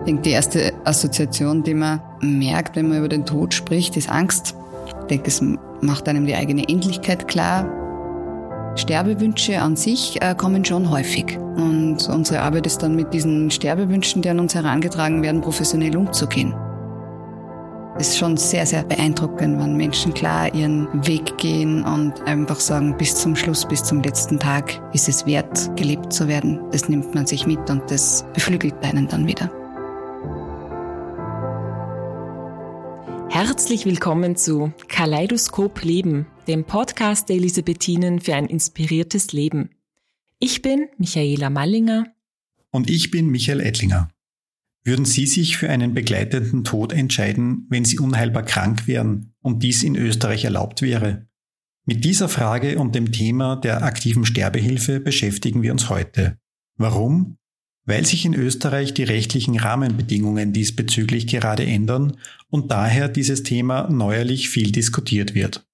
Ich denke, die erste Assoziation, die man merkt, wenn man über den Tod spricht, ist Angst. Ich denke, es macht einem die eigene Endlichkeit klar. Sterbewünsche an sich äh, kommen schon häufig. Und unsere Arbeit ist dann mit diesen Sterbewünschen, die an uns herangetragen werden, professionell umzugehen. Es ist schon sehr, sehr beeindruckend, wenn Menschen klar ihren Weg gehen und einfach sagen, bis zum Schluss, bis zum letzten Tag ist es wert, gelebt zu werden. Das nimmt man sich mit und das beflügelt einen dann wieder. Herzlich willkommen zu Kaleidoskop Leben, dem Podcast der Elisabethinen für ein inspiriertes Leben. Ich bin Michaela Mallinger. Und ich bin Michael Ettlinger. Würden Sie sich für einen begleitenden Tod entscheiden, wenn Sie unheilbar krank wären und dies in Österreich erlaubt wäre? Mit dieser Frage und dem Thema der aktiven Sterbehilfe beschäftigen wir uns heute. Warum? Weil sich in Österreich die rechtlichen Rahmenbedingungen diesbezüglich gerade ändern und daher dieses Thema neuerlich viel diskutiert wird.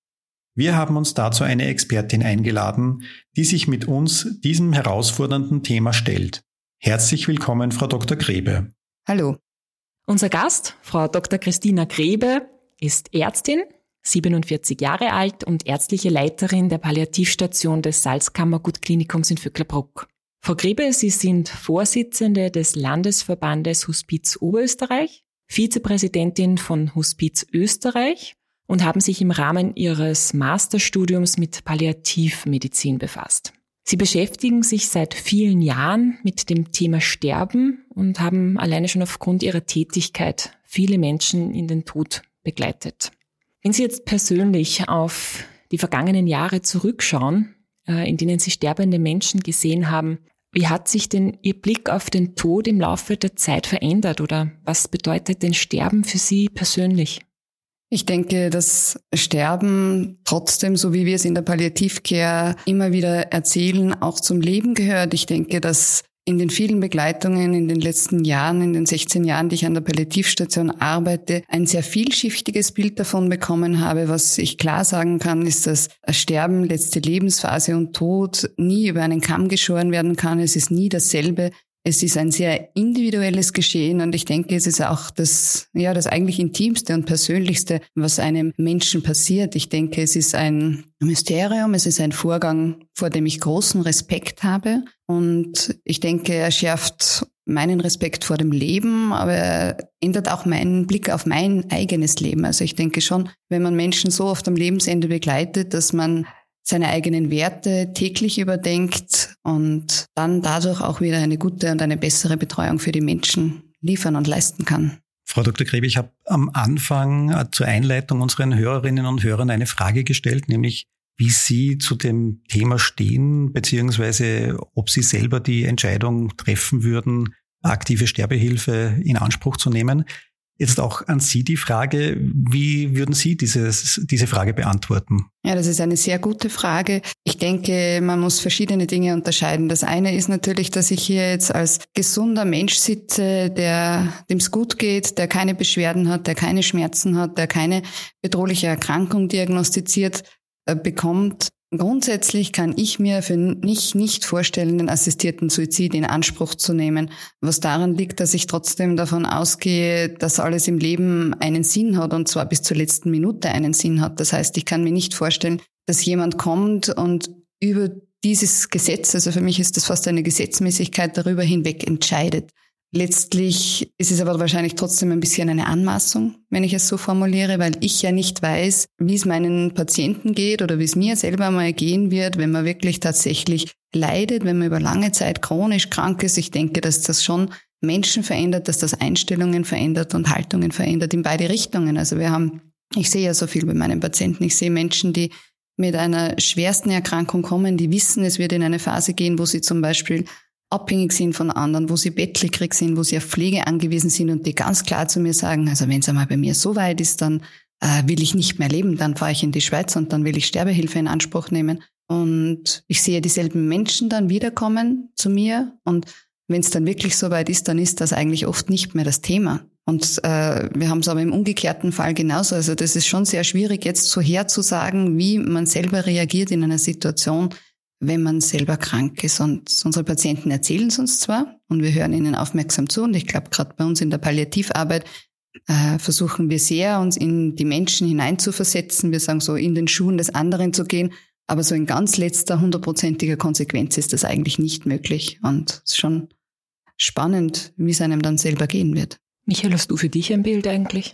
Wir haben uns dazu eine Expertin eingeladen, die sich mit uns diesem herausfordernden Thema stellt. Herzlich willkommen, Frau Dr. Grebe. Hallo. Unser Gast, Frau Dr. Christina Grebe, ist Ärztin, 47 Jahre alt und ärztliche Leiterin der Palliativstation des Salzkammergutklinikums in Vöcklerbruck. Frau Grebe, Sie sind Vorsitzende des Landesverbandes Hospiz Oberösterreich, Vizepräsidentin von Hospiz Österreich und haben sich im Rahmen Ihres Masterstudiums mit Palliativmedizin befasst. Sie beschäftigen sich seit vielen Jahren mit dem Thema Sterben und haben alleine schon aufgrund Ihrer Tätigkeit viele Menschen in den Tod begleitet. Wenn Sie jetzt persönlich auf die vergangenen Jahre zurückschauen, in denen Sie sterbende Menschen gesehen haben, wie hat sich denn Ihr Blick auf den Tod im Laufe der Zeit verändert oder was bedeutet denn Sterben für Sie persönlich? Ich denke, dass Sterben trotzdem, so wie wir es in der Palliativcare immer wieder erzählen, auch zum Leben gehört. Ich denke, dass in den vielen Begleitungen in den letzten Jahren, in den 16 Jahren, die ich an der Palliativstation arbeite, ein sehr vielschichtiges Bild davon bekommen habe. Was ich klar sagen kann, ist, dass Sterben, letzte Lebensphase und Tod nie über einen Kamm geschoren werden kann. Es ist nie dasselbe. Es ist ein sehr individuelles Geschehen und ich denke, es ist auch das, ja, das eigentlich intimste und persönlichste, was einem Menschen passiert. Ich denke, es ist ein Mysterium, es ist ein Vorgang, vor dem ich großen Respekt habe und ich denke, er schärft meinen Respekt vor dem Leben, aber er ändert auch meinen Blick auf mein eigenes Leben. Also ich denke schon, wenn man Menschen so oft am Lebensende begleitet, dass man seine eigenen Werte täglich überdenkt und dann dadurch auch wieder eine gute und eine bessere Betreuung für die Menschen liefern und leisten kann. Frau Dr. Grebe, ich habe am Anfang äh, zur Einleitung unseren Hörerinnen und Hörern eine Frage gestellt, nämlich wie Sie zu dem Thema stehen, beziehungsweise ob Sie selber die Entscheidung treffen würden, aktive Sterbehilfe in Anspruch zu nehmen. Jetzt auch an Sie die Frage, wie würden Sie dieses, diese Frage beantworten? Ja, das ist eine sehr gute Frage. Ich denke, man muss verschiedene Dinge unterscheiden. Das eine ist natürlich, dass ich hier jetzt als gesunder Mensch sitze, der dem es gut geht, der keine Beschwerden hat, der keine Schmerzen hat, der keine bedrohliche Erkrankung diagnostiziert bekommt Grundsätzlich kann ich mir für mich nicht vorstellen, den assistierten Suizid in Anspruch zu nehmen, was daran liegt, dass ich trotzdem davon ausgehe, dass alles im Leben einen Sinn hat und zwar bis zur letzten Minute einen Sinn hat. Das heißt, ich kann mir nicht vorstellen, dass jemand kommt und über dieses Gesetz, also für mich ist das fast eine Gesetzmäßigkeit, darüber hinweg entscheidet. Letztlich ist es aber wahrscheinlich trotzdem ein bisschen eine Anmaßung, wenn ich es so formuliere, weil ich ja nicht weiß, wie es meinen Patienten geht oder wie es mir selber mal gehen wird, wenn man wirklich tatsächlich leidet, wenn man über lange Zeit chronisch krank ist. Ich denke, dass das schon Menschen verändert, dass das Einstellungen verändert und Haltungen verändert in beide Richtungen. Also wir haben, ich sehe ja so viel bei meinen Patienten. Ich sehe Menschen, die mit einer schwersten Erkrankung kommen, die wissen, es wird in eine Phase gehen, wo sie zum Beispiel abhängig sind von anderen, wo sie bettlägerig sind, wo sie auf Pflege angewiesen sind und die ganz klar zu mir sagen, also wenn es einmal bei mir so weit ist, dann äh, will ich nicht mehr leben, dann fahre ich in die Schweiz und dann will ich Sterbehilfe in Anspruch nehmen. Und ich sehe dieselben Menschen dann wiederkommen zu mir und wenn es dann wirklich so weit ist, dann ist das eigentlich oft nicht mehr das Thema. Und äh, wir haben es aber im umgekehrten Fall genauso. Also das ist schon sehr schwierig, jetzt so herzusagen, wie man selber reagiert in einer Situation, wenn man selber krank ist. Und unsere Patienten erzählen es uns zwar und wir hören ihnen aufmerksam zu. Und ich glaube, gerade bei uns in der Palliativarbeit äh, versuchen wir sehr, uns in die Menschen hineinzuversetzen. Wir sagen so, in den Schuhen des anderen zu gehen. Aber so in ganz letzter hundertprozentiger Konsequenz ist das eigentlich nicht möglich. Und es ist schon spannend, wie es einem dann selber gehen wird. Michael, hast du für dich ein Bild eigentlich?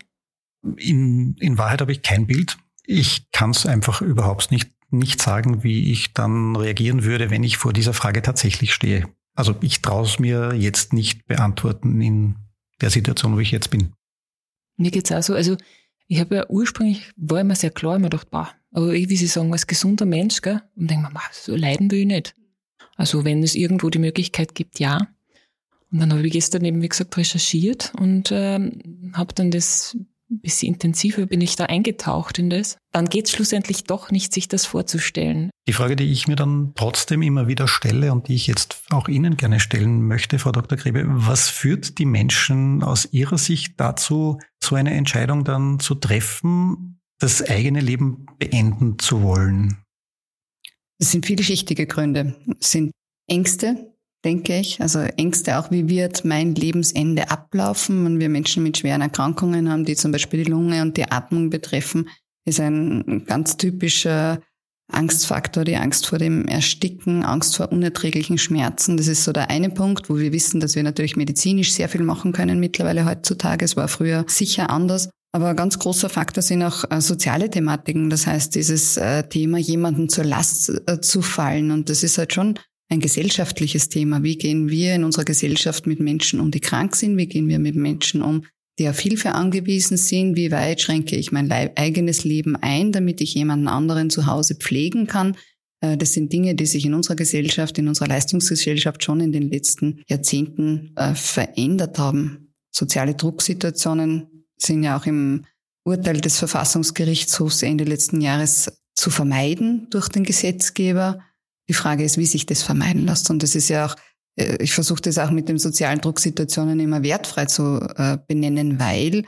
In, in Wahrheit habe ich kein Bild. Ich kann es einfach überhaupt nicht, nicht sagen, wie ich dann reagieren würde, wenn ich vor dieser Frage tatsächlich stehe. Also ich traue es mir jetzt nicht beantworten in der Situation, wo ich jetzt bin. Mir geht's auch so. Also ich habe ja ursprünglich, war immer sehr klar, immer gedacht, boah, aber ich, wie Sie sagen, als gesunder Mensch, gell, und denke mir, so leiden will ich nicht. Also wenn es irgendwo die Möglichkeit gibt, ja. Und dann habe ich gestern eben, wie gesagt, recherchiert und ähm, habe dann das ein bisschen intensiver bin ich da eingetaucht in das. Dann geht es schlussendlich doch nicht, sich das vorzustellen. Die Frage, die ich mir dann trotzdem immer wieder stelle und die ich jetzt auch Ihnen gerne stellen möchte, Frau Dr. Grebe, was führt die Menschen aus Ihrer Sicht dazu, so eine Entscheidung dann zu treffen, das eigene Leben beenden zu wollen? Es sind vielschichtige Gründe. Es sind Ängste, denke ich. Also Ängste auch, wie wird mein Lebensende ablaufen, wenn wir Menschen mit schweren Erkrankungen haben, die zum Beispiel die Lunge und die Atmung betreffen, ist ein ganz typischer Angstfaktor, die Angst vor dem Ersticken, Angst vor unerträglichen Schmerzen. Das ist so der eine Punkt, wo wir wissen, dass wir natürlich medizinisch sehr viel machen können mittlerweile heutzutage. Es war früher sicher anders. Aber ein ganz großer Faktor sind auch äh, soziale Thematiken. Das heißt, dieses äh, Thema, jemanden zur Last äh, zu fallen. Und das ist halt schon ein gesellschaftliches Thema. Wie gehen wir in unserer Gesellschaft mit Menschen um, die krank sind? Wie gehen wir mit Menschen um, die auf Hilfe angewiesen sind? Wie weit schränke ich mein eigenes Leben ein, damit ich jemanden anderen zu Hause pflegen kann? Äh, das sind Dinge, die sich in unserer Gesellschaft, in unserer Leistungsgesellschaft schon in den letzten Jahrzehnten äh, verändert haben. Soziale Drucksituationen sind ja auch im Urteil des Verfassungsgerichtshofs Ende letzten Jahres zu vermeiden durch den Gesetzgeber. Die Frage ist, wie sich das vermeiden lässt. Und das ist ja auch, äh, ich versuche das auch mit den sozialen Drucksituationen immer wertfrei zu äh, benennen, weil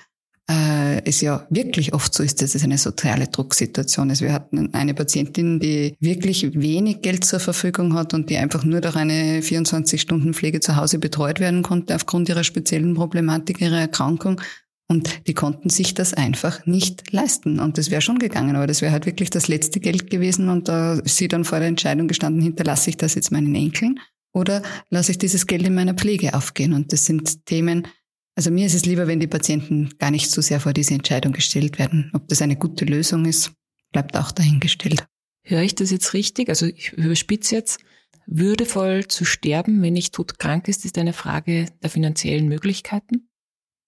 äh, es ja wirklich oft so ist, dass es eine soziale Drucksituation ist. Wir hatten eine Patientin, die wirklich wenig Geld zur Verfügung hat und die einfach nur durch eine 24-Stunden-Pflege zu Hause betreut werden konnte aufgrund ihrer speziellen Problematik, ihrer Erkrankung. Und die konnten sich das einfach nicht leisten. Und das wäre schon gegangen, aber das wäre halt wirklich das letzte Geld gewesen. Und da ist sie dann vor der Entscheidung gestanden, hinterlasse ich das jetzt meinen Enkeln oder lasse ich dieses Geld in meiner Pflege aufgehen? Und das sind Themen, also mir ist es lieber, wenn die Patienten gar nicht so sehr vor diese Entscheidung gestellt werden. Ob das eine gute Lösung ist, bleibt auch dahingestellt. Höre ich das jetzt richtig? Also ich überspitze jetzt. Würdevoll zu sterben, wenn ich todkrank ist, ist eine Frage der finanziellen Möglichkeiten?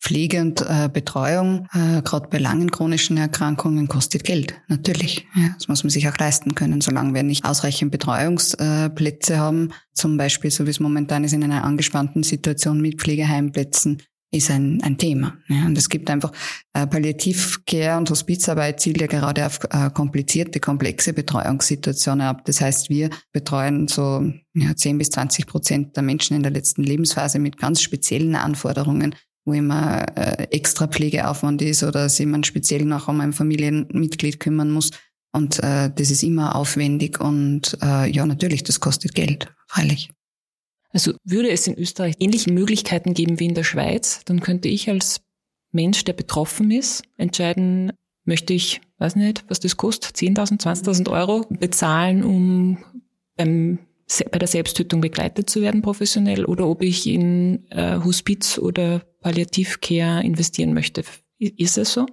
Pflege und äh, Betreuung, äh, gerade bei langen chronischen Erkrankungen, kostet Geld, natürlich. Ja, das muss man sich auch leisten können, solange wir nicht ausreichend Betreuungsplätze haben, zum Beispiel, so wie es momentan ist, in einer angespannten Situation mit Pflegeheimplätzen, ist ein, ein Thema. Ja, und es gibt einfach äh, Palliativcare und Hospizarbeit zielt ja gerade auf äh, komplizierte, komplexe Betreuungssituationen ab. Das heißt, wir betreuen so ja, 10 bis 20 Prozent der Menschen in der letzten Lebensphase mit ganz speziellen Anforderungen wo immer äh, extra Pflegeaufwand ist oder sich man speziell noch um ein Familienmitglied kümmern muss. Und äh, das ist immer aufwendig und äh, ja, natürlich, das kostet Geld, freilich. Also würde es in Österreich ähnliche Möglichkeiten geben wie in der Schweiz, dann könnte ich als Mensch, der betroffen ist, entscheiden, möchte ich, weiß nicht, was das kostet, 10.000, 20.000 Euro bezahlen, um beim bei der Selbsttötung begleitet zu werden professionell oder ob ich in äh, Hospiz oder Palliativcare investieren möchte. Ist es so?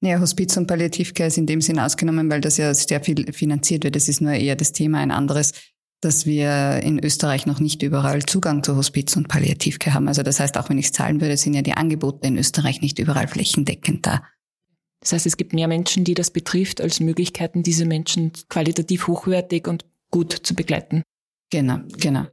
Ja, Hospiz und Palliativcare ist in dem Sinn ausgenommen, weil das ja sehr viel finanziert wird. Das ist nur eher das Thema ein anderes, dass wir in Österreich noch nicht überall Zugang zu Hospiz und Palliativcare haben. Also das heißt, auch wenn ich es zahlen würde, sind ja die Angebote in Österreich nicht überall flächendeckend da. Das heißt, es gibt mehr Menschen, die das betrifft, als Möglichkeiten, diese Menschen qualitativ hochwertig und gut zu begleiten. Genau, genau.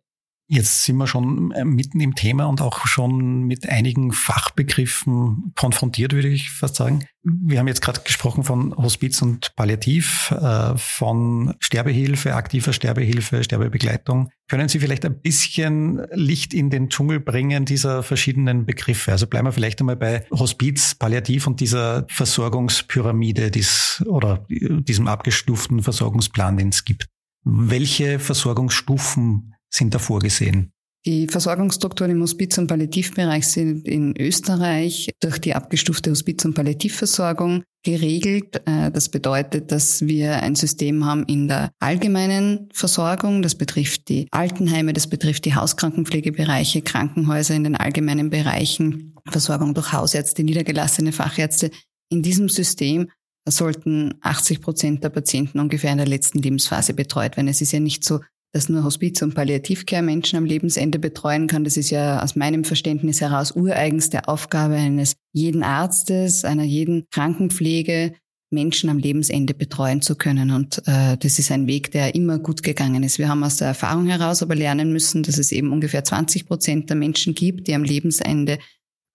Jetzt sind wir schon äh, mitten im Thema und auch schon mit einigen Fachbegriffen konfrontiert, würde ich fast sagen. Wir haben jetzt gerade gesprochen von Hospiz und Palliativ, äh, von Sterbehilfe, aktiver Sterbehilfe, Sterbebegleitung. Können Sie vielleicht ein bisschen Licht in den Dschungel bringen dieser verschiedenen Begriffe? Also bleiben wir vielleicht einmal bei Hospiz, Palliativ und dieser Versorgungspyramide dies, oder diesem abgestuften Versorgungsplan, den es gibt. Welche Versorgungsstufen sind da vorgesehen? Die Versorgungsstrukturen im Hospiz- und Palliativbereich sind in Österreich durch die abgestufte Hospiz- und Palliativversorgung geregelt. Äh, das bedeutet, dass wir ein System haben in der allgemeinen Versorgung. Das betrifft die Altenheime, das betrifft die Hauskrankenpflegebereiche, Krankenhäuser in den allgemeinen Bereichen, Versorgung durch Hausärzte, niedergelassene Fachärzte. In diesem System sollten 80 Prozent der Patienten ungefähr in der letzten Lebensphase betreut werden. Es ist ja nicht so, dass nur Hospiz- und Palliativcare Menschen am Lebensende betreuen kann. Das ist ja aus meinem Verständnis heraus ureigenste Aufgabe eines jeden Arztes, einer jeden Krankenpflege, Menschen am Lebensende betreuen zu können. Und äh, das ist ein Weg, der immer gut gegangen ist. Wir haben aus der Erfahrung heraus aber lernen müssen, dass es eben ungefähr 20 Prozent der Menschen gibt, die am Lebensende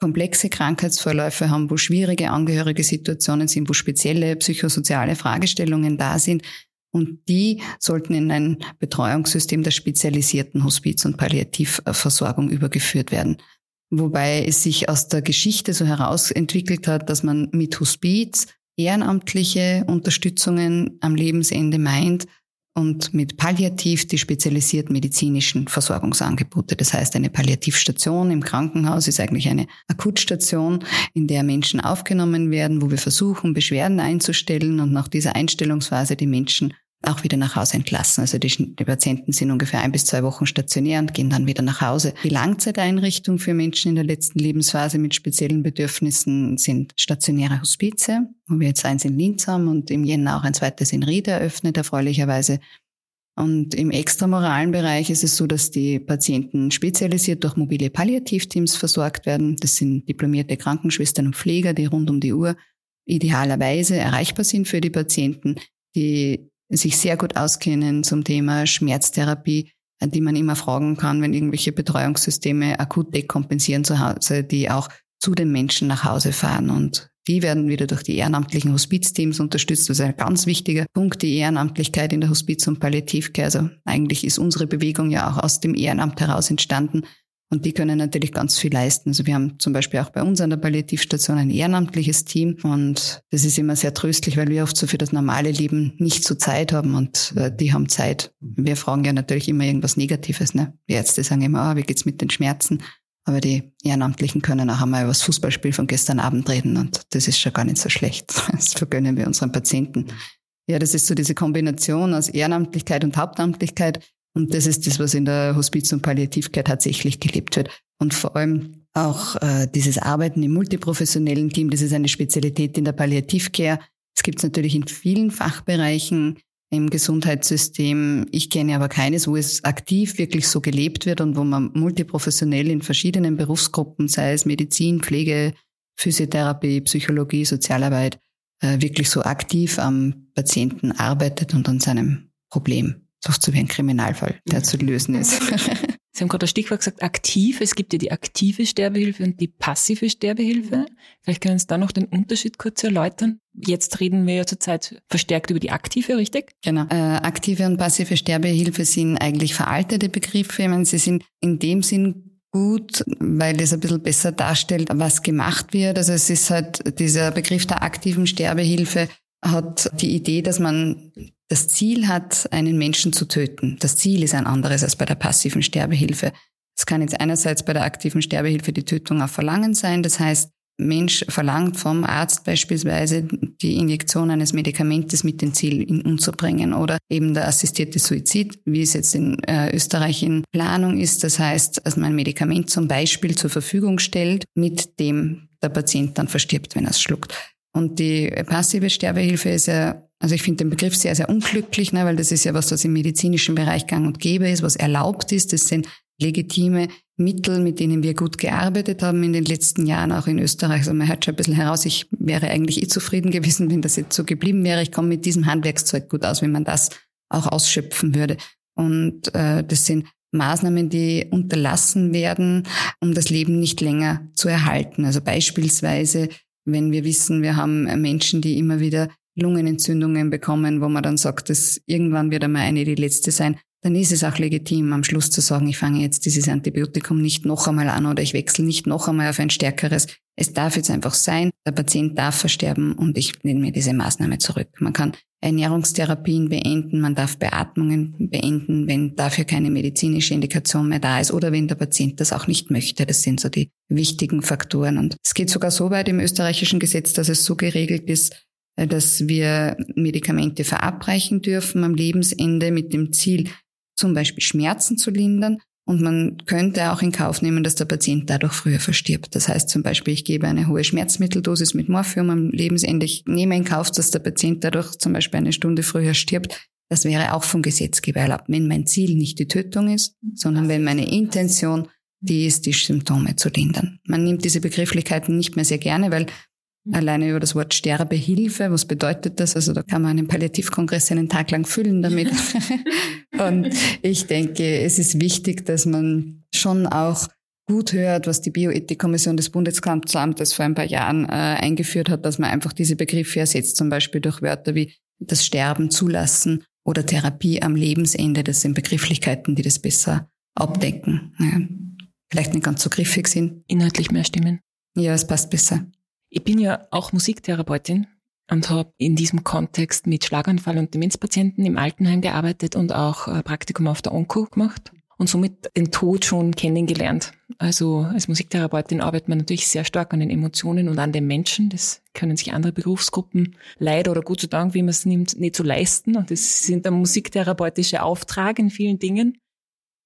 komplexe Krankheitsverläufe haben, wo schwierige angehörige Situationen sind, wo spezielle psychosoziale Fragestellungen da sind. Und die sollten in ein Betreuungssystem der spezialisierten Hospiz- und Palliativversorgung übergeführt werden. Wobei es sich aus der Geschichte so herausentwickelt hat, dass man mit Hospiz ehrenamtliche Unterstützungen am Lebensende meint und mit Palliativ die spezialisierten medizinischen Versorgungsangebote. Das heißt, eine Palliativstation im Krankenhaus ist eigentlich eine Akutstation, in der Menschen aufgenommen werden, wo wir versuchen, Beschwerden einzustellen und nach dieser Einstellungsphase die Menschen auch wieder nach Hause entlassen. Also die, die, Patienten sind ungefähr ein bis zwei Wochen stationär und gehen dann wieder nach Hause. Die Langzeiteinrichtung für Menschen in der letzten Lebensphase mit speziellen Bedürfnissen sind stationäre Hospize, wo wir jetzt eins in Linz haben und im Jänner auch ein zweites in Ried eröffnet, erfreulicherweise. Und im extramoralen Bereich ist es so, dass die Patienten spezialisiert durch mobile Palliativteams versorgt werden. Das sind diplomierte Krankenschwestern und Pfleger, die rund um die Uhr idealerweise erreichbar sind für die Patienten, die sich sehr gut auskennen zum Thema Schmerztherapie, die man immer fragen kann, wenn irgendwelche Betreuungssysteme akut dekompensieren zu Hause, die auch zu den Menschen nach Hause fahren. Und die werden wieder durch die ehrenamtlichen Hospizteams unterstützt. Das ist ein ganz wichtiger Punkt, die Ehrenamtlichkeit in der Hospiz- und Palliativcare. Also eigentlich ist unsere Bewegung ja auch aus dem Ehrenamt heraus entstanden. Und die können natürlich ganz viel leisten. Also wir haben zum Beispiel auch bei uns an der Palliativstation ein ehrenamtliches Team. Und das ist immer sehr tröstlich, weil wir oft so für das normale Leben nicht so Zeit haben und äh, die haben Zeit. Wir fragen ja natürlich immer irgendwas Negatives. Ne? Die Ärzte sagen immer, oh, wie geht's mit den Schmerzen? Aber die Ehrenamtlichen können auch einmal über das Fußballspiel von gestern Abend reden und das ist schon gar nicht so schlecht. Das vergönnen wir unseren Patienten. Ja, das ist so diese Kombination aus Ehrenamtlichkeit und Hauptamtlichkeit, und das ist das, was in der Hospiz- und Palliativcare tatsächlich gelebt wird. Und vor allem auch äh, dieses Arbeiten im multiprofessionellen Team, das ist eine Spezialität in der Palliativcare. Es gibt es natürlich in vielen Fachbereichen im Gesundheitssystem. Ich kenne aber keines, wo es aktiv wirklich so gelebt wird und wo man multiprofessionell in verschiedenen Berufsgruppen, sei es Medizin, Pflege, Physiotherapie, Psychologie, Sozialarbeit, äh, wirklich so aktiv am Patienten arbeitet und an seinem Problem oft so wie ein Kriminalfall, der zu lösen ist. Sie haben gerade das Stichwort gesagt, aktiv. Es gibt ja die aktive Sterbehilfe und die passive Sterbehilfe. Vielleicht können Sie da noch den Unterschied kurz erläutern. Jetzt reden wir ja zurzeit verstärkt über die aktive, richtig? Genau. Äh, aktive und passive Sterbehilfe sind eigentlich veraltete Begriffe. Ich meine, sie sind in dem Sinn gut, weil das ein bisschen besser darstellt, was gemacht wird. Also es ist halt dieser Begriff der aktiven Sterbehilfe hat die Idee, dass man das Ziel hat, einen Menschen zu töten. Das Ziel ist ein anderes als bei der passiven Sterbehilfe. Es kann jetzt einerseits bei der aktiven Sterbehilfe die Tötung auf Verlangen sein. Das heißt, Mensch verlangt vom Arzt beispielsweise die Injektion eines Medikamentes mit dem Ziel, ihn umzubringen oder eben der assistierte Suizid, wie es jetzt in äh, Österreich in Planung ist. Das heißt, dass man ein Medikament zum Beispiel zur Verfügung stellt, mit dem der Patient dann verstirbt, wenn er es schluckt. Und die passive Sterbehilfe ist ja, also ich finde den Begriff sehr, sehr unglücklich, ne, weil das ist ja was, was im medizinischen Bereich gang und gäbe ist, was erlaubt ist. Das sind legitime Mittel, mit denen wir gut gearbeitet haben in den letzten Jahren, auch in Österreich. Also man hört schon ein bisschen heraus, ich wäre eigentlich eh zufrieden gewesen, wenn das jetzt so geblieben wäre. Ich komme mit diesem Handwerkszeug gut aus, wenn man das auch ausschöpfen würde. Und äh, das sind Maßnahmen, die unterlassen werden, um das Leben nicht länger zu erhalten. Also beispielsweise wenn wir wissen, wir haben Menschen, die immer wieder Lungenentzündungen bekommen, wo man dann sagt, dass irgendwann wird einmal eine die letzte sein, dann ist es auch legitim, am Schluss zu sagen, ich fange jetzt dieses Antibiotikum nicht noch einmal an oder ich wechsle nicht noch einmal auf ein stärkeres. Es darf jetzt einfach sein, der Patient darf versterben und ich nehme mir diese Maßnahme zurück. Man kann Ernährungstherapien beenden, man darf Beatmungen beenden, wenn dafür keine medizinische Indikation mehr da ist oder wenn der Patient das auch nicht möchte. Das sind so die wichtigen Faktoren. Und es geht sogar so weit im österreichischen Gesetz, dass es so geregelt ist, dass wir Medikamente verabreichen dürfen am Lebensende mit dem Ziel, zum Beispiel Schmerzen zu lindern und man könnte auch in Kauf nehmen, dass der Patient dadurch früher verstirbt. Das heißt zum Beispiel, ich gebe eine hohe Schmerzmitteldosis mit Morphium am Lebensende. Ich nehme in Kauf, dass der Patient dadurch zum Beispiel eine Stunde früher stirbt. Das wäre auch vom Gesetzgeber erlaubt, wenn mein Ziel nicht die Tötung ist, sondern wenn meine Intention die ist, die Symptome zu lindern. Man nimmt diese Begrifflichkeiten nicht mehr sehr gerne, weil Alleine über das Wort Sterbehilfe, was bedeutet das? Also da kann man einen Palliativkongress einen Tag lang füllen damit. und ich denke, es ist wichtig, dass man schon auch gut hört, was die Bioethikkommission des Bundeskanzleramtes vor ein paar Jahren äh, eingeführt hat, dass man einfach diese Begriffe ersetzt, zum Beispiel durch Wörter wie das Sterben zulassen oder Therapie am Lebensende. Das sind Begrifflichkeiten, die das besser abdecken. Ja. Vielleicht nicht ganz so griffig sind. Inhaltlich mehr stimmen. Ja, es passt besser. Ich bin ja auch Musiktherapeutin und habe in diesem Kontext mit Schlaganfall- und Demenzpatienten im Altenheim gearbeitet und auch ein Praktikum auf der Onco gemacht und somit den Tod schon kennengelernt. Also als Musiktherapeutin arbeitet man natürlich sehr stark an den Emotionen und an den Menschen. Das können sich andere Berufsgruppen leider oder gut zu Dank, wie man es nimmt, nicht so leisten. Und das sind der musiktherapeutische Auftrag in vielen Dingen.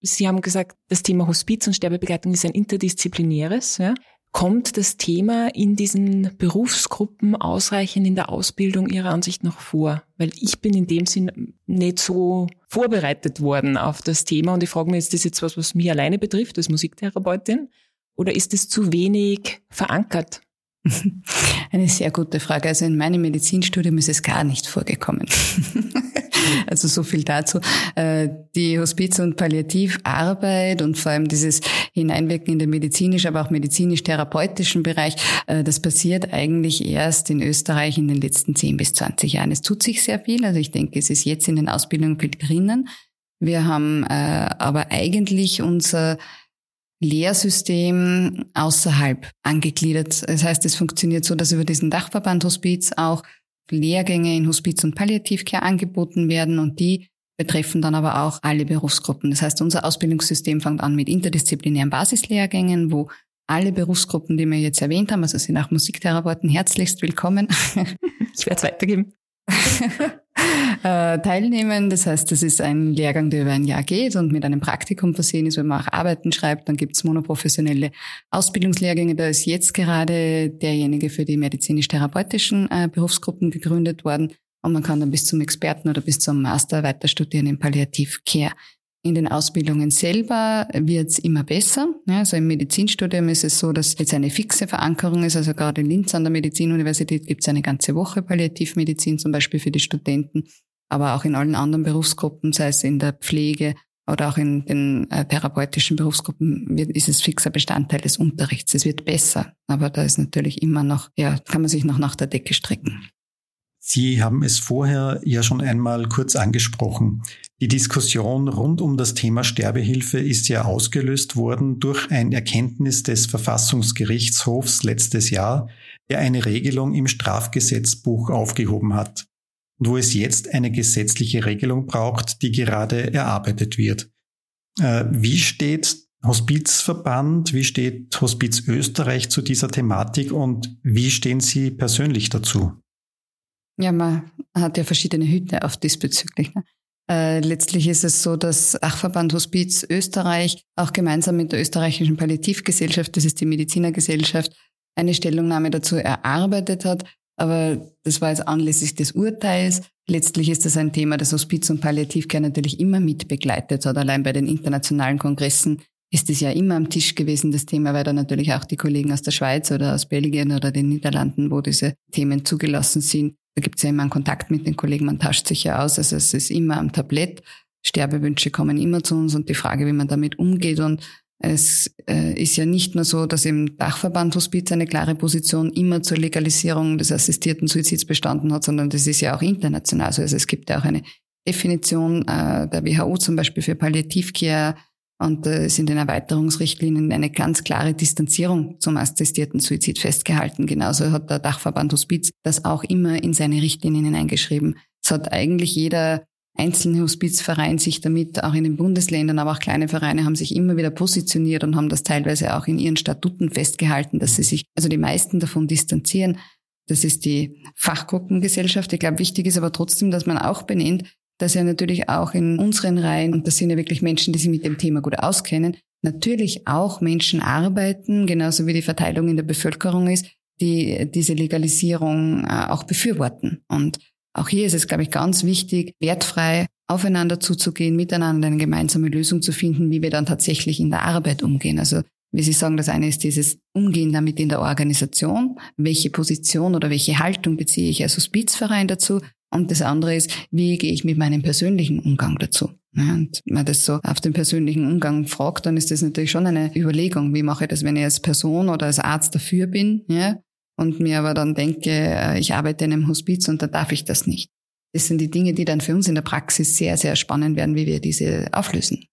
Sie haben gesagt, das Thema Hospiz und Sterbebegleitung ist ein interdisziplinäres. Ja? Kommt das Thema in diesen Berufsgruppen ausreichend in der Ausbildung Ihrer Ansicht nach vor? Weil ich bin in dem Sinn nicht so vorbereitet worden auf das Thema und ich frage mich, ist das jetzt was, was mich alleine betrifft als Musiktherapeutin? Oder ist es zu wenig verankert? Eine sehr gute Frage. Also in meinem Medizinstudium ist es gar nicht vorgekommen. Also so viel dazu. Äh, die Hospiz- und Palliativarbeit und vor allem dieses Hineinwirken in den medizinisch, aber auch medizinisch-therapeutischen Bereich, äh, das passiert eigentlich erst in Österreich in den letzten 10 bis 20 Jahren. Es tut sich sehr viel. Also ich denke, es ist jetzt in den Ausbildungen viel drinnen. Wir haben äh, aber eigentlich unser Lehrsystem außerhalb angegliedert. Das heißt, es funktioniert so, dass über diesen Dachverband Hospiz auch Lehrgänge in Hospiz- und Palliativcare angeboten werden und die betreffen dann aber auch alle Berufsgruppen. Das heißt, unser Ausbildungssystem fängt an mit interdisziplinären Basislehrgängen, wo alle Berufsgruppen, die wir jetzt erwähnt haben, also sind auch Musiktherapeuten herzlichst willkommen. Ich werde es weitergeben. Äh, teilnehmen. Das heißt, das ist ein Lehrgang, der über ein Jahr geht und mit einem Praktikum versehen ist, wenn man auch Arbeiten schreibt. Dann gibt es monoprofessionelle Ausbildungslehrgänge. Da ist jetzt gerade derjenige für die medizinisch-therapeutischen äh, Berufsgruppen gegründet worden. Und man kann dann bis zum Experten oder bis zum Master weiter studieren in Palliativcare. In den Ausbildungen selber wird's immer besser. Also im Medizinstudium ist es so, dass jetzt eine fixe Verankerung ist. Also gerade in Linz an der Medizinuniversität gibt's eine ganze Woche Palliativmedizin zum Beispiel für die Studenten. Aber auch in allen anderen Berufsgruppen, sei es in der Pflege oder auch in den äh, therapeutischen Berufsgruppen, wird, ist es fixer Bestandteil des Unterrichts. Es wird besser. Aber da ist natürlich immer noch, ja, kann man sich noch nach der Decke strecken. Sie haben es vorher ja schon einmal kurz angesprochen. Die Diskussion rund um das Thema Sterbehilfe ist ja ausgelöst worden durch ein Erkenntnis des Verfassungsgerichtshofs letztes Jahr, der eine Regelung im Strafgesetzbuch aufgehoben hat und wo es jetzt eine gesetzliche Regelung braucht, die gerade erarbeitet wird. Äh, wie steht Hospizverband, wie steht Hospiz Österreich zu dieser Thematik und wie stehen Sie persönlich dazu? Ja, man hat ja verschiedene Hüte auf diesbezüglich. Ne? Äh, letztlich ist es so, dass Achverband Hospiz Österreich auch gemeinsam mit der österreichischen Palliativgesellschaft, das ist die Medizinergesellschaft, eine Stellungnahme dazu erarbeitet hat. Aber das war jetzt anlässlich des Urteils. Letztlich ist das ein Thema, das Hospiz und Palliativcare natürlich immer mit begleitet hat. Allein bei den internationalen Kongressen ist es ja immer am Tisch gewesen, das Thema, weil da natürlich auch die Kollegen aus der Schweiz oder aus Belgien oder den Niederlanden, wo diese Themen zugelassen sind, da gibt es ja immer einen Kontakt mit den Kollegen, man tauscht sich ja aus. Also es ist immer am Tablett. Sterbewünsche kommen immer zu uns und die Frage, wie man damit umgeht. Und es äh, ist ja nicht nur so, dass im Dachverband Hospiz eine klare Position immer zur Legalisierung des assistierten Suizids bestanden hat, sondern das ist ja auch international so. Also es gibt ja auch eine Definition äh, der WHO zum Beispiel für Palliativcare, Und da ist in den Erweiterungsrichtlinien eine ganz klare Distanzierung zum assistierten Suizid festgehalten. Genauso hat der Dachverband Hospiz das auch immer in seine Richtlinien hineingeschrieben. Es hat eigentlich jeder einzelne Hospizverein sich damit auch in den Bundesländern, aber auch kleine Vereine haben sich immer wieder positioniert und haben das teilweise auch in ihren Statuten festgehalten, dass sie sich, also die meisten davon distanzieren. Das ist die Fachgruppengesellschaft. Ich glaube, wichtig ist aber trotzdem, dass man auch benennt, dass ja natürlich auch in unseren Reihen, und das sind ja wirklich Menschen, die sich mit dem Thema gut auskennen, natürlich auch Menschen arbeiten, genauso wie die Verteilung in der Bevölkerung ist, die diese Legalisierung äh, auch befürworten. Und auch hier ist es, glaube ich, ganz wichtig, wertfrei aufeinander zuzugehen, miteinander eine gemeinsame Lösung zu finden, wie wir dann tatsächlich in der Arbeit umgehen. Also wie Sie sagen, das eine ist dieses Umgehen damit in der Organisation. Welche Position oder welche Haltung beziehe ich als Hospizverein dazu? Und das andere ist, wie gehe ich mit meinem persönlichen Umgang dazu? Und wenn man das so auf den persönlichen Umgang fragt, dann ist das natürlich schon eine Überlegung. Wie mache ich das, wenn ich als Person oder als Arzt dafür bin? Ja, und mir aber dann denke, äh, ich arbeite in einem Hospiz und da darf ich das nicht. Das sind die Dinge, die dann für uns in der Praxis sehr, sehr spannend werden, wie wir diese auflösen.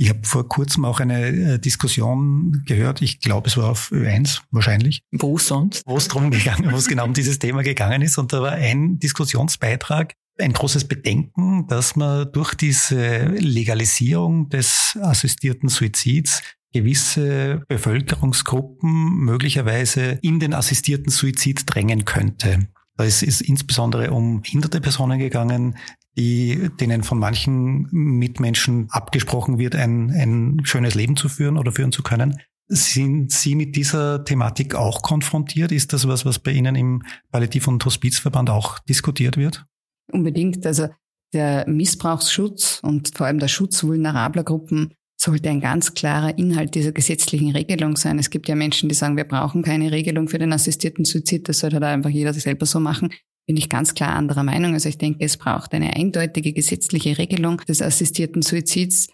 Ich habe vor kurzem auch eine äh, Diskussion gehört, ich glaube, es war auf Ö1 wahrscheinlich. Wo sonst? Wo es drum gegangen, wo es genau um dieses Thema gegangen ist. Und da war ein Diskussionsbeitrag, ein großes Bedenken, dass man durch diese Legalisierung des assistierten Suizids gewisse Bevölkerungsgruppen möglicherweise in den assistierten Suizid drängen könnte. Da ist es insbesondere um hinderte Personen gegangen, die, denen von manchen Mitmenschen abgesprochen wird, ein, ein schönes Leben zu führen oder führen zu können. Sind Sie mit dieser Thematik auch konfrontiert? Ist das was, was bei Ihnen im Palliativ- und Hospizverband auch diskutiert wird? Unbedingt. Also der Missbrauchsschutz und vor allem der Schutz vulnerabler Gruppen sollte ein ganz klarer Inhalt dieser gesetzlichen Regelung sein. Es gibt ja Menschen, die sagen, wir brauchen keine Regelung für den assistierten Suizid, das sollte halt einfach jeder selber so machen bin ich ganz klar anderer Meinung. Also ich denke, es braucht eine eindeutige gesetzliche Regelung des assistierten Suizids.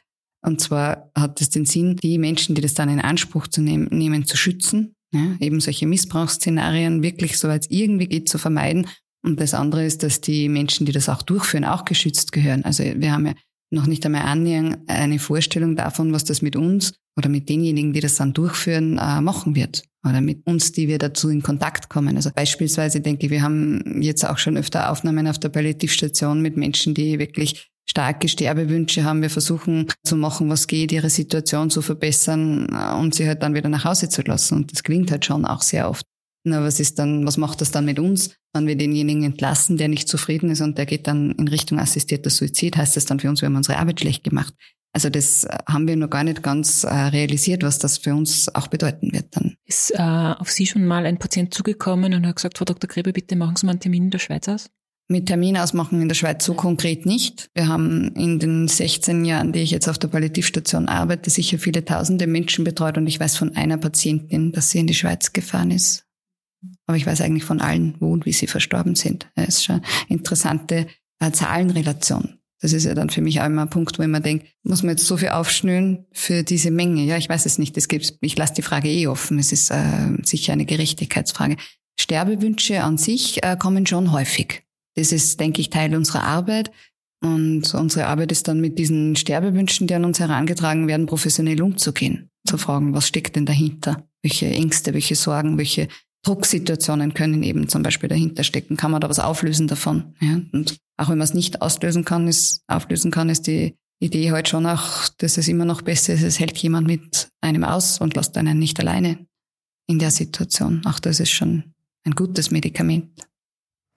Und zwar hat es den Sinn, die Menschen, die das dann in Anspruch zu nehmen, nehmen zu schützen, ja, eben solche Missbrauchsszenarien wirklich, soweit es irgendwie geht, zu vermeiden. Und das andere ist, dass die Menschen, die das auch durchführen, auch geschützt gehören. Also wir haben ja noch nicht einmal annähernd eine Vorstellung davon, was das mit uns oder mit denjenigen, die das dann durchführen, äh, machen wird. Oder mit uns, die wir dazu in Kontakt kommen. Also beispielsweise denke ich, wir haben jetzt auch schon öfter Aufnahmen auf der Palliativstation mit Menschen, die wirklich starke Sterbewünsche haben. Wir versuchen zu machen, was geht, ihre Situation zu verbessern äh, und sie halt dann wieder nach Hause zu lassen. Und das klingt halt schon auch sehr oft. Na, was ist dann, was macht das dann mit uns, wenn wir denjenigen entlassen, der nicht zufrieden ist und der geht dann in Richtung assistierter Suizid? Heißt das dann für uns, wir haben unsere Arbeit schlecht gemacht? Also das äh, haben wir noch gar nicht ganz äh, realisiert, was das für uns auch bedeuten wird dann. Ist äh, auf Sie schon mal ein Patient zugekommen und hat gesagt, Frau Dr. Grebe, bitte machen Sie mal einen Termin in der Schweiz aus? Mit Termin ausmachen in der Schweiz so konkret nicht. Wir haben in den 16 Jahren, die ich jetzt auf der Palliativstation arbeite, sicher viele tausende Menschen betreut und ich weiß von einer Patientin, dass sie in die Schweiz gefahren ist aber ich weiß eigentlich von allen, wo und wie sie verstorben sind. Das ist schon eine interessante äh, Zahlenrelation. Das ist ja dann für mich auch immer ein Punkt, wo ich mir denke, muss man jetzt so viel aufschnüren für diese Menge? Ja, ich weiß es nicht. Es gibt, ich lasse die Frage eh offen. Es ist äh, sicher eine Gerechtigkeitsfrage. Sterbewünsche an sich äh, kommen schon häufig. Das ist, denke ich, Teil unserer Arbeit. Und unsere Arbeit ist dann mit diesen Sterbewünschen, die an uns herangetragen werden, professionell umzugehen. Zu fragen, was steckt denn dahinter? Welche Ängste, welche Sorgen, welche Drucksituationen können eben zum Beispiel dahinter stecken. Kann man da was auflösen davon? Ja? Und auch wenn man es nicht auslösen kann, ist, auflösen kann, ist die Idee heute halt schon auch, dass es immer noch besser ist, es hält jemand mit einem aus und lässt einen nicht alleine in der Situation. Auch das ist schon ein gutes Medikament.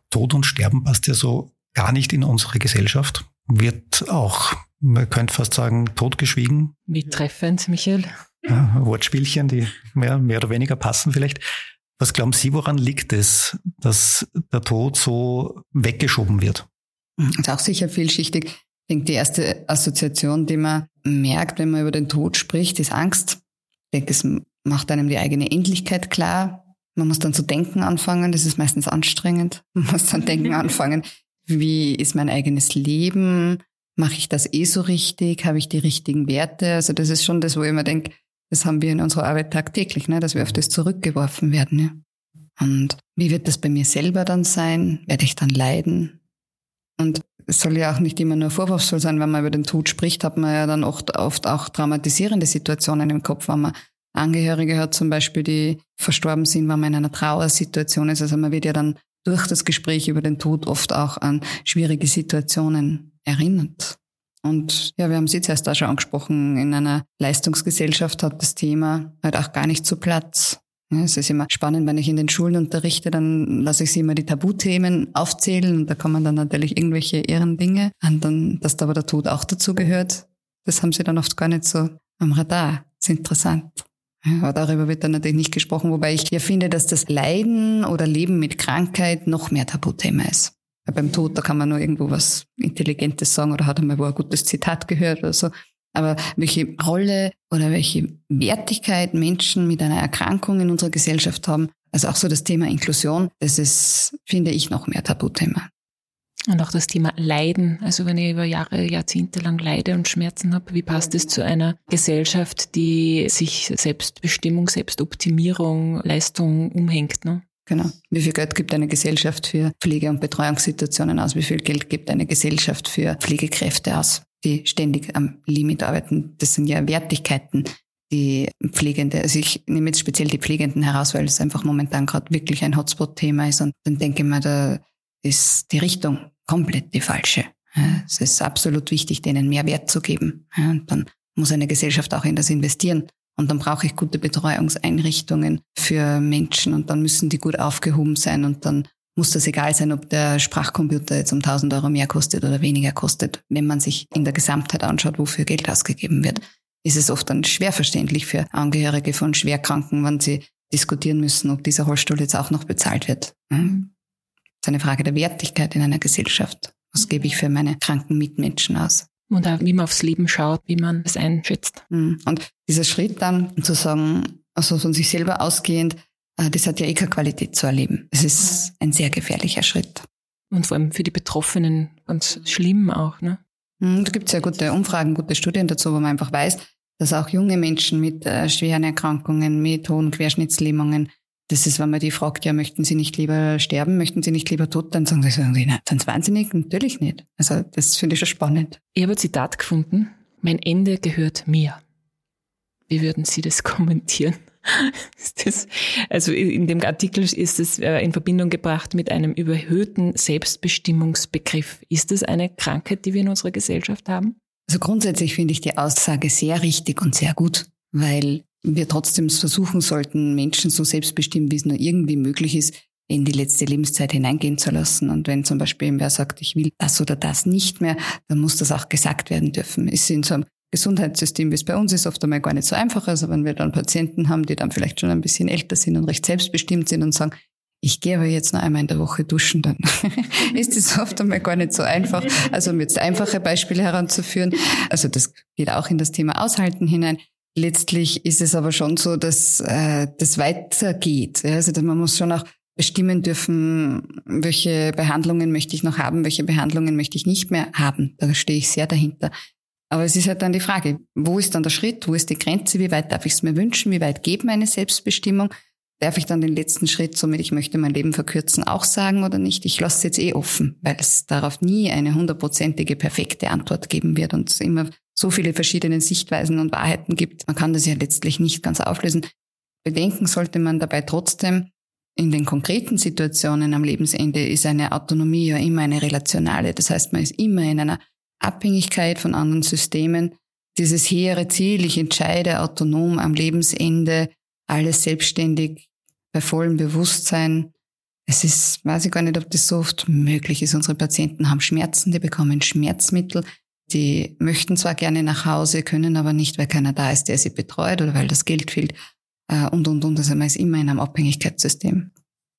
Tod und Sterben passt ja so gar nicht in unsere Gesellschaft. Wird auch, man könnte fast sagen, totgeschwiegen. Wie treffend, Michael. Ja, Wortspielchen, die mehr, mehr oder weniger passen vielleicht. Was glauben Sie, woran liegt es, dass der Tod so weggeschoben wird? Das ist auch sicher vielschichtig. Ich denke, die erste Assoziation, die man merkt, wenn man über den Tod spricht, ist Angst. Ich denke, es macht einem die eigene Endlichkeit klar. Man muss dann zu denken anfangen. Das ist meistens anstrengend. Man muss dann denken anfangen, wie ist mein eigenes Leben? Mache ich das eh so richtig? Habe ich die richtigen Werte? Also das ist schon das, wo ich mir denke, das haben wir in unserer Arbeit tagtäglich, ne, dass wir auf das zurückgeworfen werden. Ja. Und wie wird das bei mir selber dann sein? Werde ich dann leiden? Und es soll ja auch nicht immer nur vorwurfsvoll sein, wenn man über den Tod spricht, hat man ja dann oft, oft auch traumatisierende Situationen im Kopf, wenn man Angehörige hat zum Beispiel, die verstorben sind, wenn man in einer Trauersituation ist. Also man wird ja dann durch das Gespräch über den Tod oft auch an schwierige Situationen erinnert. Und ja, wir haben es jetzt erst auch schon angesprochen, in einer Leistungsgesellschaft hat das Thema halt auch gar nicht so Platz. Es ist immer spannend, wenn ich in den Schulen unterrichte, dann lasse ich sie immer die Tabuthemen aufzählen und da kommen dann natürlich irgendwelche Ehrendinge und dann, dass da aber der Tod auch dazu gehört. Das haben sie dann oft gar nicht so am Radar. Das ist interessant. Aber darüber wird dann natürlich nicht gesprochen, wobei ich ja finde, dass das Leiden oder Leben mit Krankheit noch mehr Tabuthema ist. Beim Tod, da kann man nur irgendwo was Intelligentes sagen oder hat einmal wo ein gutes Zitat gehört oder so. Aber welche Rolle oder welche Wertigkeit Menschen mit einer Erkrankung in unserer Gesellschaft haben, also auch so das Thema Inklusion, das ist, finde ich, noch mehr Tabuthema. Und auch das Thema Leiden. Also wenn ich über Jahre, Jahrzehnte lang leide und Schmerzen habe, wie passt es zu einer Gesellschaft, die sich Selbstbestimmung, Selbstoptimierung, Leistung umhängt? Ne? Genau. Wie viel Geld gibt eine Gesellschaft für Pflege- und Betreuungssituationen aus? Wie viel Geld gibt eine Gesellschaft für Pflegekräfte aus? die ständig am Limit arbeiten. Das sind ja Wertigkeiten, die Pflegende, also ich nehme jetzt speziell die Pflegenden heraus, weil es einfach momentan gerade wirklich ein Hotspot-Thema ist und dann denke ich mir, da ist die Richtung komplett die falsche. Es ist absolut wichtig, denen mehr Wert zu geben. Und dann muss eine Gesellschaft auch in das investieren. Und dann brauche ich gute Betreuungseinrichtungen für Menschen und dann müssen die gut aufgehoben sein und dann muss das egal sein, ob der Sprachcomputer jetzt um 1000 Euro mehr kostet oder weniger kostet. Wenn man sich in der Gesamtheit anschaut, wofür Geld ausgegeben wird, ist es oft dann schwer verständlich für Angehörige von Schwerkranken, wenn sie diskutieren müssen, ob dieser Rollstuhl jetzt auch noch bezahlt wird. Hm? Das ist eine Frage der Wertigkeit in einer Gesellschaft. Was gebe ich für meine kranken Mitmenschen aus? Und auch, wie man aufs Leben schaut, wie man es einschätzt. Hm. Und dieser Schritt dann zu sagen, also von sich selber ausgehend, äh, das hat ja eh keine Qualität zu erleben. Es ist ein sehr gefährlicher Schritt. Und vor allem für die Betroffenen ganz schlimm auch, ne? Hm, da gibt es ja gute Umfragen, gute Studien dazu, wo man einfach weiß, dass auch junge Menschen mit äh, schweren Erkrankungen, mit hohen Querschnittslähmungen, das ist, wenn man die fragt, ja, möchten Sie nicht lieber sterben, möchten Sie nicht lieber tot, dann sagen sie, sagen sie nein, sind Sie wahnsinnig? Natürlich nicht. Also das finde ich schon spannend. Ich habe ein Zitat gefunden, mein Ende gehört mir. Wie würden Sie das kommentieren? Das, also in dem Artikel ist es äh, in Verbindung gebracht mit einem überhöhten Selbstbestimmungsbegriff. Ist das eine Krankheit, die wir in unserer Gesellschaft haben? Also grundsätzlich finde ich die Aussage sehr richtig und sehr gut, weil wir trotzdem versuchen sollten, Menschen so selbstbestimmt, wie es nur irgendwie möglich ist, in die letzte Lebenszeit hineingehen zu lassen. Und wenn zum Beispiel wer sagt, ich will das oder das nicht mehr, dann muss das auch gesagt werden dürfen. Ist in so einem Gesundheitssystem, wie es bei uns ist, oft einmal gar nicht so einfach. Also wenn wir dann Patienten haben, die dann vielleicht schon ein bisschen älter sind und recht selbstbestimmt sind und sagen, ich gehe aber jetzt noch einmal in der Woche duschen, dann ist das oft einmal gar nicht so einfach. Also um jetzt einfache Beispiele heranzuführen. Also das geht auch in das Thema Aushalten hinein. Letztlich ist es aber schon so, dass äh, das weitergeht. Also dass man muss schon auch bestimmen dürfen, welche Behandlungen möchte ich noch haben, welche Behandlungen möchte ich nicht mehr haben. Da stehe ich sehr dahinter. Aber es ist halt dann die Frage, wo ist dann der Schritt, wo ist die Grenze, wie weit darf ich es mir wünschen, wie weit geht meine Selbstbestimmung? Darf ich dann den letzten Schritt, somit ich möchte mein Leben verkürzen, auch sagen oder nicht? Ich lasse es jetzt eh offen, weil es darauf nie eine hundertprozentige, perfekte Antwort geben wird und es immer so viele verschiedene Sichtweisen und Wahrheiten gibt. Man kann das ja letztlich nicht ganz auflösen. Bedenken sollte man dabei trotzdem, in den konkreten Situationen am Lebensende ist eine Autonomie ja immer eine relationale. Das heißt, man ist immer in einer Abhängigkeit von anderen Systemen, dieses hehre Ziel, ich entscheide autonom am Lebensende, alles selbstständig, bei vollem Bewusstsein. Es ist, weiß ich gar nicht, ob das so oft möglich ist. Unsere Patienten haben Schmerzen, die bekommen Schmerzmittel, die möchten zwar gerne nach Hause, können aber nicht, weil keiner da ist, der sie betreut oder weil das Geld fehlt äh, und, und, und. Also man ist immer in einem Abhängigkeitssystem.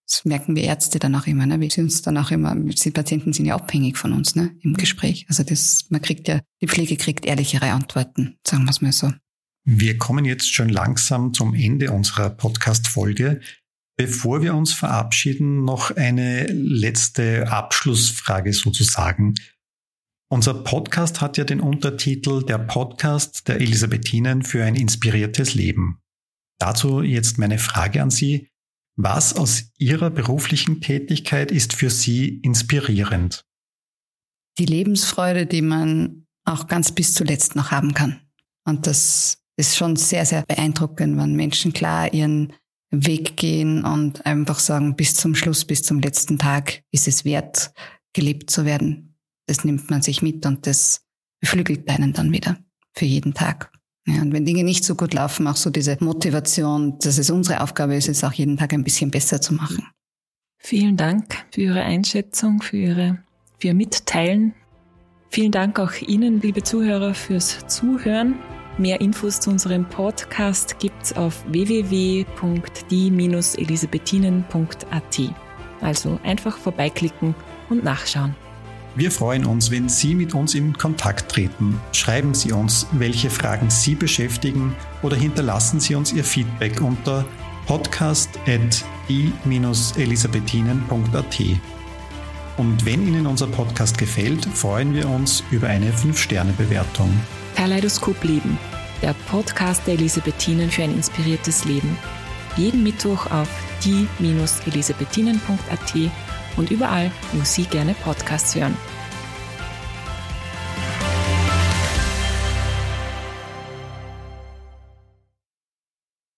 Das merken wir Ärzte dann auch immer, ne? Wir sind uns dann auch immer, die Patienten sind ja abhängig von uns, ne? Im Gespräch. Also das, man kriegt ja, die Pflege kriegt ehrlichere Antworten, sagen wir es mal so. Wir kommen jetzt schon langsam zum Ende unserer Podcast-Folge. Bevor wir uns verabschieden, noch eine letzte Abschlussfrage sozusagen. Unser Podcast hat ja den Untertitel Der Podcast der Elisabethinen für ein inspiriertes Leben. Dazu jetzt meine Frage an Sie. Was aus Ihrer beruflichen Tätigkeit ist für Sie inspirierend? die Lebensfreude, die man auch ganz bis zuletzt noch haben kann. Und das ist schon sehr, sehr beeindruckend, wenn Menschen klar ihren Weg gehen und einfach sagen, bis zum Schluss, bis zum letzten Tag ist es wert, gelebt zu werden. Das nimmt man sich mit und das beflügelt einen dann wieder für jeden Tag. Ja, und wenn Dinge nicht so gut laufen, auch so diese Motivation, dass es unsere Aufgabe ist, es auch jeden Tag ein bisschen besser zu machen. Vielen Dank für Ihre Einschätzung, für, Ihre, für Ihr Mitteilen. Vielen Dank auch Ihnen, liebe Zuhörer, fürs Zuhören. Mehr Infos zu unserem Podcast gibt's auf www.die-elisabethinen.at. Also einfach vorbeiklicken und nachschauen. Wir freuen uns, wenn Sie mit uns in Kontakt treten. Schreiben Sie uns, welche Fragen Sie beschäftigen oder hinterlassen Sie uns Ihr Feedback unter podcast.die-elisabethinen.at. Und wenn Ihnen unser Podcast gefällt, freuen wir uns über eine 5-Sterne-Bewertung. Kaleidoskop Leben, der Podcast der Elisabethinen für ein inspiriertes Leben. Jeden Mittwoch auf die-elisabethinen.at und überall, wo Sie gerne Podcasts hören.